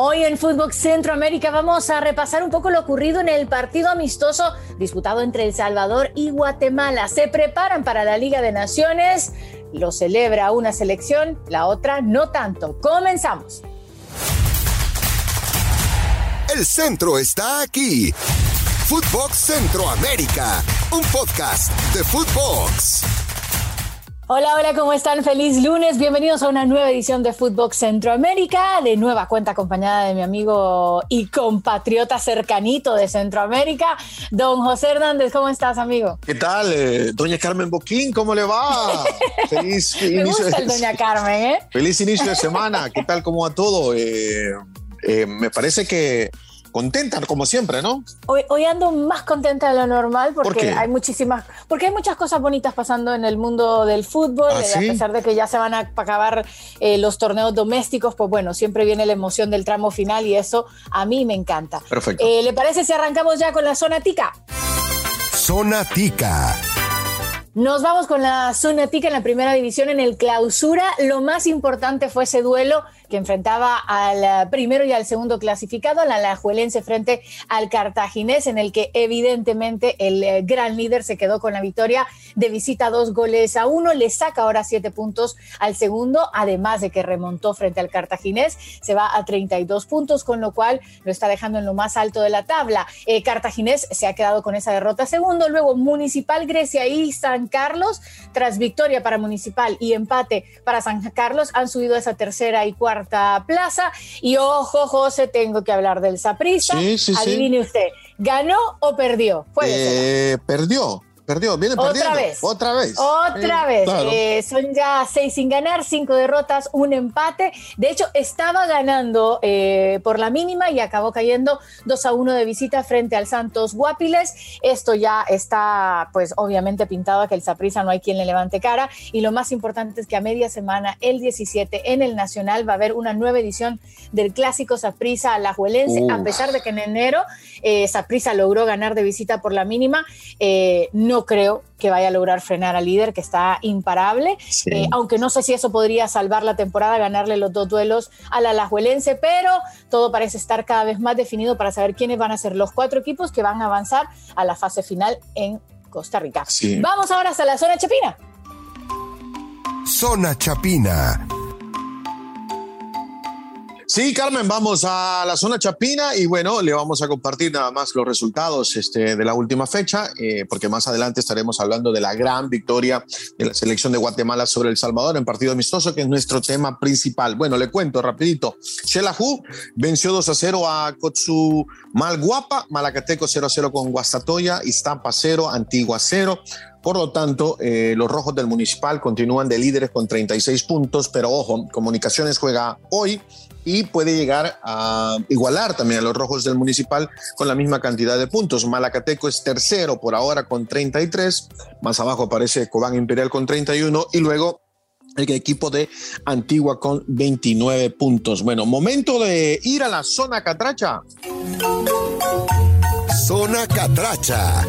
Hoy en Fútbol Centroamérica vamos a repasar un poco lo ocurrido en el partido amistoso disputado entre El Salvador y Guatemala. Se preparan para la Liga de Naciones, lo celebra una selección, la otra no tanto. Comenzamos. El centro está aquí. Footbox Centroamérica, un podcast de Footbox. Hola, hola, ¿cómo están? Feliz lunes. Bienvenidos a una nueva edición de Footbox Centroamérica. De nueva cuenta acompañada de mi amigo y compatriota cercanito de Centroamérica, don José Hernández. ¿Cómo estás, amigo? ¿Qué tal, eh, doña Carmen Boquín? ¿Cómo le va? Feliz me inicio gusta el doña Carmen, ¿eh? Feliz inicio de semana. ¿Qué tal? ¿Cómo va todo? Eh, eh, me parece que contenta como siempre, ¿no? Hoy, hoy ando más contenta de lo normal porque hay muchísimas, porque hay muchas cosas bonitas pasando en el mundo del fútbol, ¿Ah, eh, a pesar de que ya se van a acabar eh, los torneos domésticos, pues bueno, siempre viene la emoción del tramo final y eso a mí me encanta. Perfecto. Eh, ¿Le parece si arrancamos ya con la zona tica? Zona tica. Nos vamos con la zona tica en la primera división en el clausura. Lo más importante fue ese duelo que enfrentaba al eh, primero y al segundo clasificado, al Alajuelense frente al Cartaginés, en el que evidentemente el eh, gran líder se quedó con la victoria de visita dos goles a uno, le saca ahora siete puntos al segundo, además de que remontó frente al Cartaginés, se va a 32 puntos, con lo cual lo está dejando en lo más alto de la tabla. Eh, Cartaginés se ha quedado con esa derrota segundo, luego Municipal Grecia y San Carlos, tras victoria para Municipal y empate para San Carlos, han subido a esa tercera y cuarta plaza. Y ojo, José, tengo que hablar del Saprissa. Adivine usted, ¿ganó o perdió? Eh, perdió. Perdió, viene Otra vez. Otra vez. Otra vez. Eh, son ya seis sin ganar, cinco derrotas, un empate. De hecho, estaba ganando eh, por la mínima y acabó cayendo 2 a 1 de visita frente al Santos Guapiles. Esto ya está, pues, obviamente pintado a que el Saprisa no hay quien le levante cara. Y lo más importante es que a media semana, el 17, en el Nacional, va a haber una nueva edición del clásico Saprisa Alajuelense, a pesar de que en enero eh, Saprisa logró ganar de visita por la mínima. no creo que vaya a lograr frenar al líder, que está imparable, eh, aunque no sé si eso podría salvar la temporada, ganarle los dos duelos al Alajuelense, pero todo parece estar cada vez más definido para saber quiénes van a ser los cuatro equipos que van a avanzar a la fase final en Costa Rica. Vamos ahora hasta la zona Chapina. Zona Chapina Sí, Carmen, vamos a la zona chapina y bueno, le vamos a compartir nada más los resultados este, de la última fecha, eh, porque más adelante estaremos hablando de la gran victoria de la selección de Guatemala sobre El Salvador en partido amistoso, que es nuestro tema principal. Bueno, le cuento rapidito. Shelahu venció 2 a 0 a Kotsu Malguapa, Malacateco 0 a 0 con Guastatoya, Iztapa 0, Antigua 0. Por lo tanto, eh, los rojos del municipal continúan de líderes con 36 puntos, pero ojo, Comunicaciones juega hoy y puede llegar a igualar también a los rojos del municipal con la misma cantidad de puntos. Malacateco es tercero por ahora con 33, más abajo aparece Cobán Imperial con 31 y luego el equipo de Antigua con 29 puntos. Bueno, momento de ir a la zona catracha. Zona catracha.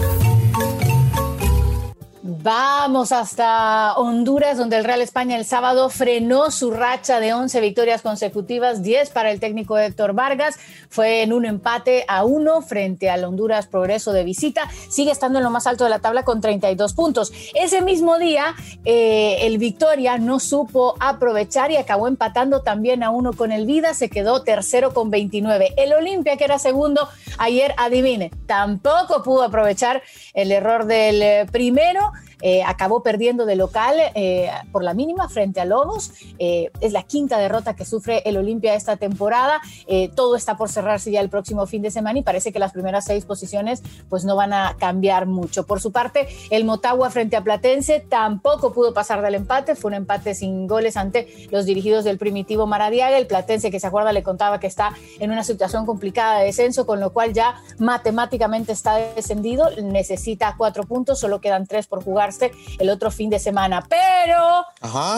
Vamos hasta Honduras, donde el Real España el sábado frenó su racha de 11 victorias consecutivas, 10 para el técnico Héctor Vargas. Fue en un empate a uno frente al Honduras Progreso de visita. Sigue estando en lo más alto de la tabla con 32 puntos. Ese mismo día, eh, el Victoria no supo aprovechar y acabó empatando también a uno con el Vida. Se quedó tercero con 29. El Olimpia, que era segundo, ayer, adivine, tampoco pudo aprovechar el error del eh, primero eh, acabó perdiendo de local eh, por la mínima frente a Lobos. Eh, es la quinta derrota que sufre el Olimpia esta temporada. todo está por cerrarse ya el próximo fin de semana y parece que las primeras seis posiciones pues no van a cambiar mucho. Por su parte, el Motagua frente a Platense tampoco pudo pasar del empate. Fue un empate sin goles ante los dirigidos del primitivo Maradiaga. El Platense, que se acuerda, le contaba que está en una situación complicada de descenso, con lo cual ya matemáticamente está descendido. Necesita cuatro puntos, solo quedan tres por jugar el otro fin de semana. Pero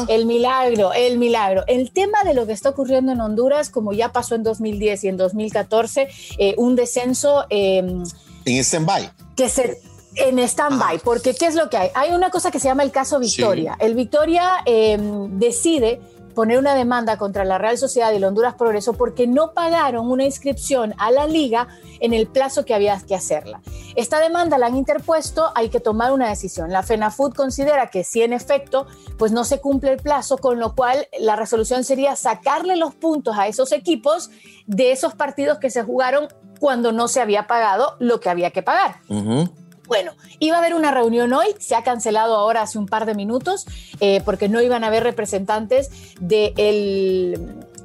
el milagro, el milagro. El tema de lo que está ocurriendo en Honduras, como ya pasó en 2010 y en 2014, eh, un descenso... Em, en stand-by. Que se, en stand-by, porque ¿qué es lo que hay? Hay una cosa que se llama el caso Victoria. El Victoria em, decide poner una demanda contra la Real Sociedad y el Honduras Progreso porque no pagaron una inscripción a la liga en el plazo que había que hacerla. Esta demanda la han interpuesto, hay que tomar una decisión. La FENAFUT considera que si en efecto pues no se cumple el plazo, con lo cual la resolución sería sacarle los puntos a esos equipos de esos partidos que se jugaron cuando no se había pagado lo que había que pagar. Bueno, iba a haber una reunión hoy, se ha cancelado ahora hace un par de minutos, eh, porque no iban a haber representantes del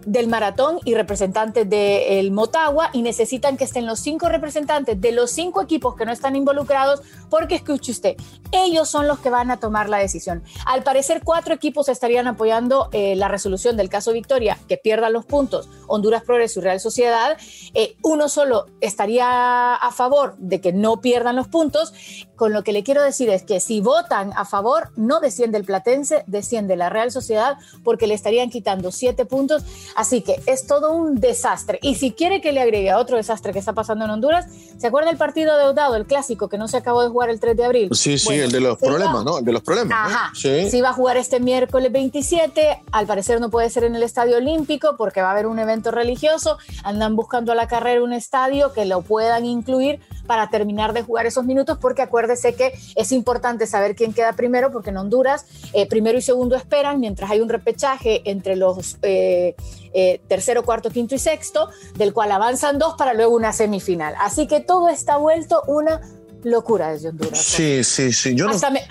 del maratón y representantes del Motagua y necesitan que estén los cinco representantes de los cinco equipos que no están involucrados porque escuche usted, ellos son los que van a tomar la decisión. Al parecer cuatro equipos estarían apoyando eh, la resolución del caso Victoria, que pierdan los puntos Honduras Progreso y Real Sociedad. Eh, uno solo estaría a favor de que no pierdan los puntos. Con lo que le quiero decir es que si votan a favor, no desciende el Platense, desciende la Real Sociedad porque le estarían quitando siete puntos Así que es todo un desastre. Y si quiere que le agregue a otro desastre que está pasando en Honduras, ¿se acuerda el partido deudado, el clásico que no se acabó de jugar el 3 de abril? Sí, sí, el de los problemas, ¿no? El de los problemas. Ajá. Sí. Se iba a jugar este miércoles 27. Al parecer no puede ser en el Estadio Olímpico porque va a haber un evento religioso. Andan buscando a la carrera un estadio que lo puedan incluir para terminar de jugar esos minutos, porque acuérdese que es importante saber quién queda primero, porque en Honduras eh, primero y segundo esperan, mientras hay un repechaje entre los eh, eh, tercero, cuarto, quinto y sexto, del cual avanzan dos para luego una semifinal. Así que todo está vuelto una locura desde Honduras. Sí, sí, sí. Yo hasta, me,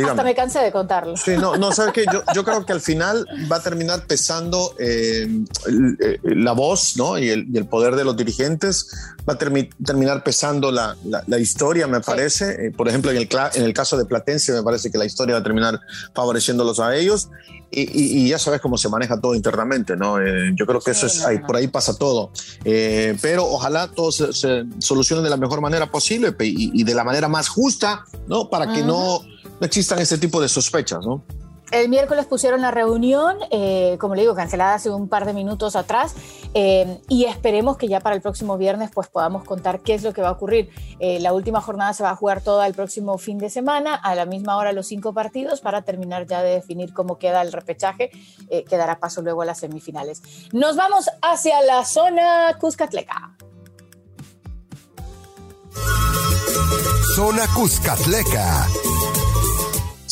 hasta me cansé de contarlo. Sí, no, no, sabes que yo, yo, creo que al final va a terminar pesando eh, eh, la voz ¿no? y, el, y, el, poder de los dirigentes, va a terminar pesando la, la, la, historia, me parece. Eh, por ejemplo, en el, en el caso de Platense, me parece que la historia va a terminar favoreciéndolos a ellos. Y, y, y ya sabes cómo se maneja todo internamente, ¿no? Eh, yo creo que eso es, ahí, por ahí pasa todo. Pero ojalá todo se, se, solucione de la mejor manera posible y, de la manera más justa, ¿no? Para que no, no existan ese tipo de sospechas, ¿no? El miércoles pusieron la reunión, eh, como le digo, cancelada hace un par de minutos atrás, eh, y esperemos que ya para el próximo viernes pues podamos contar qué es lo que va a ocurrir. Eh, la última jornada se va a jugar toda el próximo fin de semana, a la misma hora los cinco partidos, para terminar ya de definir cómo queda el repechaje, que dará paso luego a las semifinales. Nos vamos hacia la zona Cuscatleca. Zona Cuscatleca.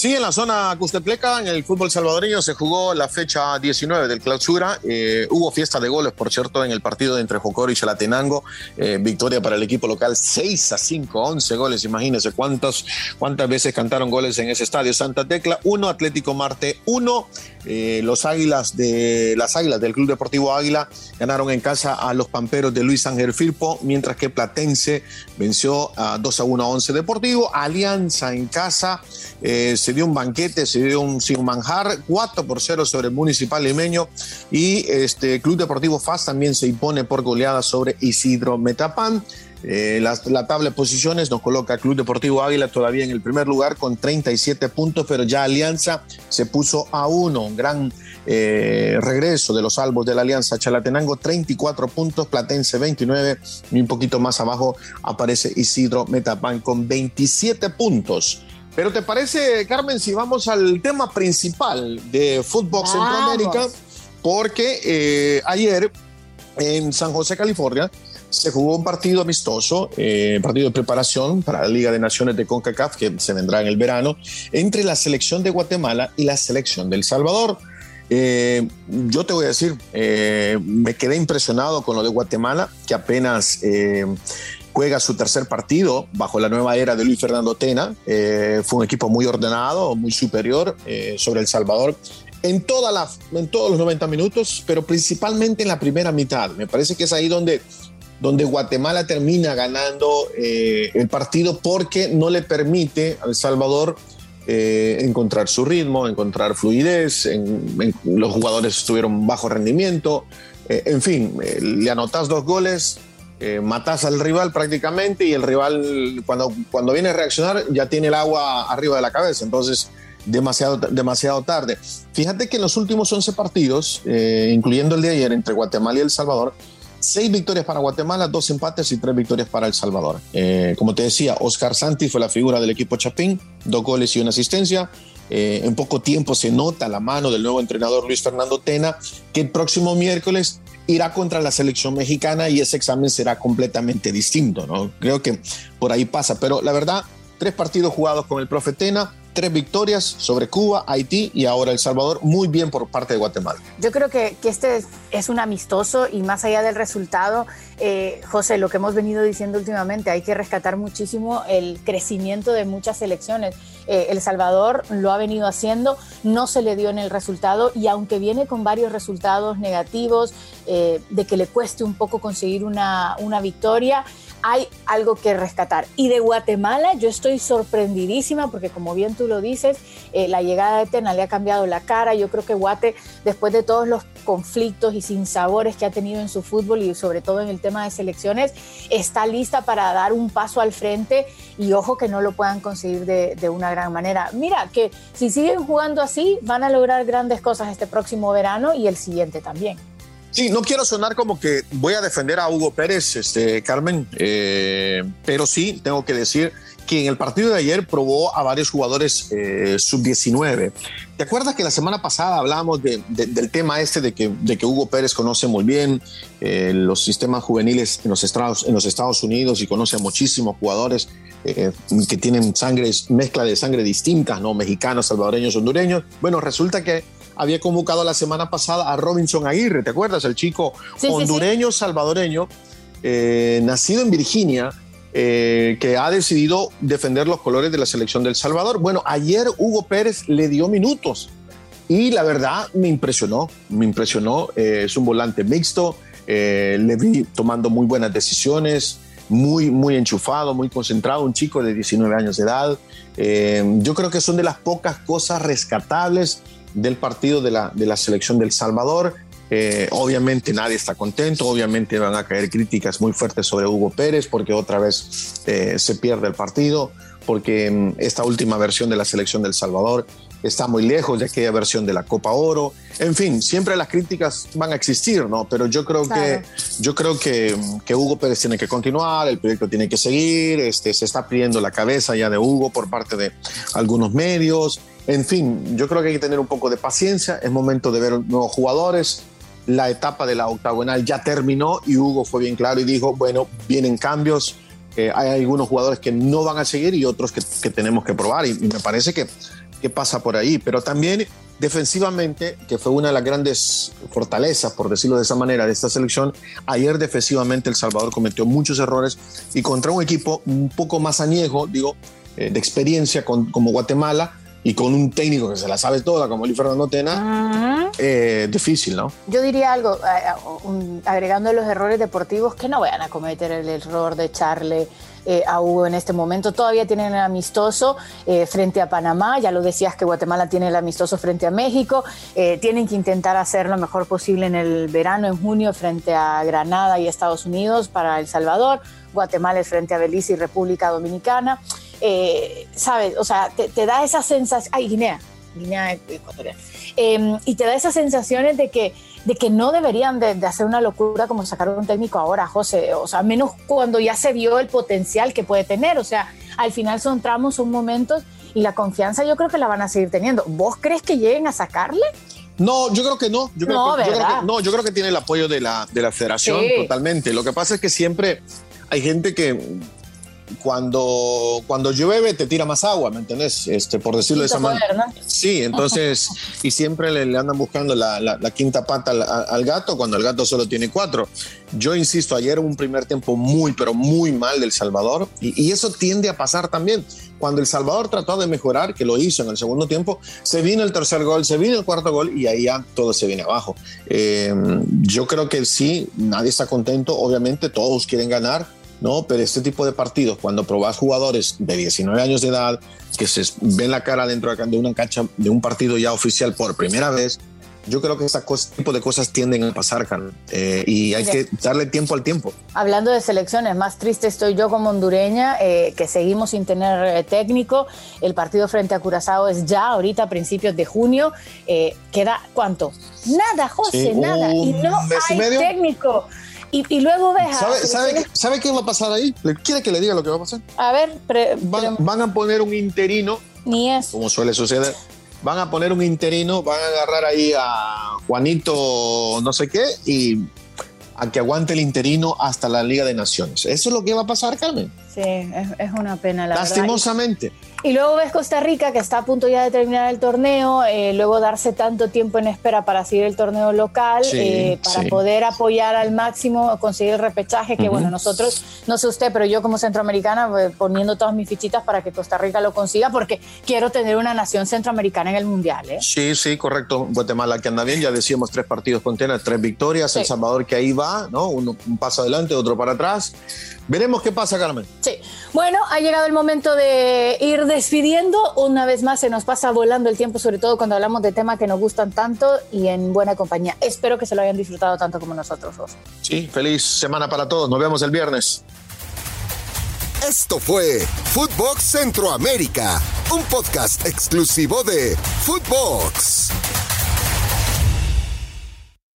Sí, en la zona Custepleca, en el fútbol salvadoreño, se jugó la fecha 19 del clausura. Eh, hubo fiesta de goles, por cierto, en el partido entre Jocoro y Chalatenango. Eh, victoria para el equipo local, 6 a 5, 11 goles. Imagínense cuántas, cuántas veces cantaron goles en ese estadio. Santa Tecla, 1, Atlético Marte, 1. Eh, los Águilas de las Águilas del Club Deportivo Águila ganaron en casa a los Pamperos de Luis Ángel Firpo, mientras que Platense venció a 2 a 1 a 11 Deportivo. Alianza en casa eh, se dio un banquete, se dio un sin manjar, 4 por 0 sobre el Municipal Limeño y este Club Deportivo FAS también se impone por goleada sobre Isidro Metapán. Eh, la, la, tabla de posiciones nos coloca Club Deportivo Águila todavía en el primer lugar con 37 puntos, pero ya Alianza se puso a uno. Un gran eh, regreso de los salvos de la Alianza Chalatenango, 34 puntos, Platense 29 y un poquito más abajo aparece Isidro Metapán con 27 puntos. Pero ¿te parece, Carmen, si vamos al tema principal de Fútbol Centroamérica? Porque eh, ayer en San José, California, se jugó un partido amistoso, eh, partido de preparación para la Liga de Naciones de CONCACAF, que se vendrá en el verano, entre la selección de Guatemala y la selección de El Salvador. Eh, yo te voy a decir, eh, me quedé impresionado con lo de Guatemala, que apenas juega su tercer partido bajo la nueva era de Luis Fernando Tena. Fue un equipo muy ordenado, muy superior sobre El Salvador en, en todos los 90 minutos, pero principalmente en la primera mitad. Me parece que es ahí donde donde Guatemala termina ganando eh, el partido porque no le permite a El Salvador eh, encontrar su ritmo, encontrar fluidez, en, los jugadores estuvieron bajo rendimiento, eh, en fin, le anotas dos goles, matas al rival prácticamente y el rival cuando, cuando viene a reaccionar ya tiene el agua arriba de la cabeza, entonces demasiado, demasiado tarde. Fíjate que en los últimos 11 partidos, incluyendo el de ayer entre Guatemala y El Salvador, Seis victorias para Guatemala, dos empates y tres victorias para El Salvador. Eh, como te decía, Oscar Santi fue la figura del equipo Chapín, dos goles y una asistencia. Eh, en poco tiempo se nota la mano del nuevo entrenador Luis Fernando Tena, que el próximo miércoles irá contra la selección mexicana y ese examen será completamente distinto, ¿no? Creo que por ahí pasa, pero la verdad, tres partidos jugados con el profe Tena, tres victorias sobre Cuba, Haití y ahora El Salvador, muy bien por parte de Guatemala. Yo creo que, este es, un amistoso y más allá del resultado, eh, José, lo que hemos venido diciendo últimamente, hay que rescatar muchísimo el crecimiento de muchas selecciones. Eh, el Salvador lo ha venido haciendo, no se le dio en el resultado y aunque viene con varios resultados negativos, eh, de que le cueste un poco conseguir una, victoria, hay algo que rescatar. Y de Guatemala yo estoy sorprendidísima porque como bien tú lo dices, eh, la llegada de Tena le ha cambiado la cara. Yo creo que Guate, después de todos los conflictos y sinsabores que ha tenido en su fútbol y sobre todo en el tema de selecciones, está lista para dar un paso al frente y ojo que no lo puedan conseguir de, de una gran manera. Mira, que si siguen jugando así, van a lograr grandes cosas este próximo verano y el siguiente también. Sí, no quiero sonar como que voy a defender a Hugo Pérez, este, Carmen, eh, pero sí tengo que decir que en el partido de ayer probó a varios jugadores eh, sub-19. ¿Te acuerdas que la semana pasada hablábamos del tema este de que, de que, Hugo Pérez conoce muy bien eh, los sistemas juveniles en los, Estados, en los Estados Unidos y conoce a muchísimos jugadores que tienen sangre, mezcla de sangre distintas, ¿no? Mexicanos, salvadoreños, hondureños. Bueno, resulta que había convocado la semana pasada a Robinson Aguirre, ¿te acuerdas? El chico hondureño, salvadoreño, eh, nacido en Virginia, eh, que ha decidido defender los colores de la selección del Salvador. Bueno, ayer Hugo Pérez le dio minutos y la verdad me impresionó, me impresionó. Eh, es un volante mixto, le vi tomando muy buenas decisiones, muy, muy enchufado, muy concentrado, un chico de 19 años de edad. yo creo que son de las pocas cosas rescatables del partido de la, de la selección del Salvador. Eh, obviamente nadie está contento, obviamente van a caer críticas muy fuertes sobre Hugo Pérez porque otra vez eh, se pierde el partido, porque mm, esta última versión de la selección del Salvador está muy lejos de aquella versión de la Copa Oro. En fin, siempre las críticas van a existir, ¿no? Pero yo creo que yo creo que, que, Hugo Pérez tiene que continuar, el proyecto tiene que seguir, este, se está pidiendo la cabeza ya de Hugo por parte de algunos medios. En fin, yo creo que hay que tener un poco de paciencia, es momento de ver nuevos jugadores. La etapa de la octagonal ya terminó y Hugo fue bien claro y dijo, bueno, vienen cambios, eh, hay algunos jugadores que no van a seguir y otros que, tenemos que probar y, me parece que, que pasa por ahí, pero también defensivamente, que fue una de las grandes fortalezas, por decirlo de esa manera, de esta selección, ayer defensivamente El Salvador cometió muchos errores y contra un equipo un poco más añejo, digo, eh, de experiencia como Guatemala, y con un técnico que se la sabe toda, como Luis Fernando Tena, eh, difícil, ¿no? Yo diría algo, eh, agregando los errores deportivos, que no vayan a cometer el error de echarle eh, a Hugo en este momento. Todavía tienen el amistoso frente a Panamá, ya lo decías que Guatemala tiene el amistoso frente a México, tienen que intentar hacer lo mejor posible en el verano, en junio, frente a Granada y Estados Unidos para El Salvador, Guatemala es frente a Belice y República Dominicana eh, ¿sabes? O sea, te, da esa sensación, ay, Guinea, Guinea Ecuatorial, em, y te da esas sensaciones de que, de que no deberían de, hacer una locura como sacar un técnico ahora, José, o sea, menos cuando ya se vio el potencial que puede tener, o sea, al final son tramos, son momentos, y la confianza yo creo que la van a seguir teniendo. ¿Vos crees que lleguen a sacarle? No, yo creo que no. Yo creo, no, que, yo creo que, no, yo creo que tiene el apoyo de la, de la federación totalmente. Lo que pasa es que siempre hay gente que cuando, cuando llueve te tira más agua, ¿me entendés? Este, por decirlo de esa manera. Sí, entonces, y siempre le, andan buscando la, la, quinta pata al, gato cuando el gato solo tiene cuatro. Yo insisto, ayer un primer tiempo muy, pero muy mal del Salvador y, y, eso tiende a pasar también. Cuando El Salvador trató de mejorar, que lo hizo en el segundo tiempo, se vino el tercer gol, se vino el cuarto gol y ahí ya todo se viene abajo. Eh, yo creo que sí, nadie está contento, obviamente todos quieren ganar ¿no? Pero este tipo de partidos, cuando probas jugadores de 19 años de edad, que se ven la cara dentro de una cancha de un partido ya oficial por primera vez, yo creo que este tipo de cosas tienden a pasar, eh, y hay que darle tiempo al tiempo. Hablando de selecciones, más triste estoy yo como hondureña, eh, que seguimos sin tener eh, técnico. El partido frente a Curazao es ya ahorita a principios de junio. ¿Queda cuánto? Nada, José, nada. Y no hay técnico. Y, luego ves. ¿Sabe, ¿sabe, qué va a pasar ahí? ¿Quiere que le diga lo que va a pasar? A ver, van, a poner un interino. Ni es. Como suele suceder. van a poner un interino, van a agarrar ahí a Juanito no sé qué y a que aguante el interino hasta la Liga de Naciones. Eso es lo que va a pasar, Carmen. Sí, es, una pena, la Lastimosamente. Y luego ves Costa Rica, que está a punto ya de terminar el torneo, eh, luego darse tanto tiempo en espera para seguir el torneo local, eh, para poder apoyar al máximo, conseguir el repechaje, que bueno, nosotros, no sé usted, pero yo como centroamericana, eh, poniendo todas mis fichitas para que Costa Rica lo consiga, porque quiero tener una nación centroamericana en el Mundial. Sí, sí, correcto. Guatemala que anda bien, ya decíamos tres partidos con Tena, tres victorias, El Salvador que ahí va, ¿no? Uno, un paso adelante, otro para atrás. Veremos qué pasa, Carmen. Sí. Bueno, ha llegado el momento de ir despidiendo. Una vez más se nos pasa volando el tiempo, sobre todo cuando hablamos de temas que nos gustan tanto y en buena compañía. Espero que se lo hayan disfrutado tanto como nosotros. Sí, feliz semana para todos. Nos vemos el viernes. Esto fue Footbox Centroamérica, un podcast exclusivo de Footbox.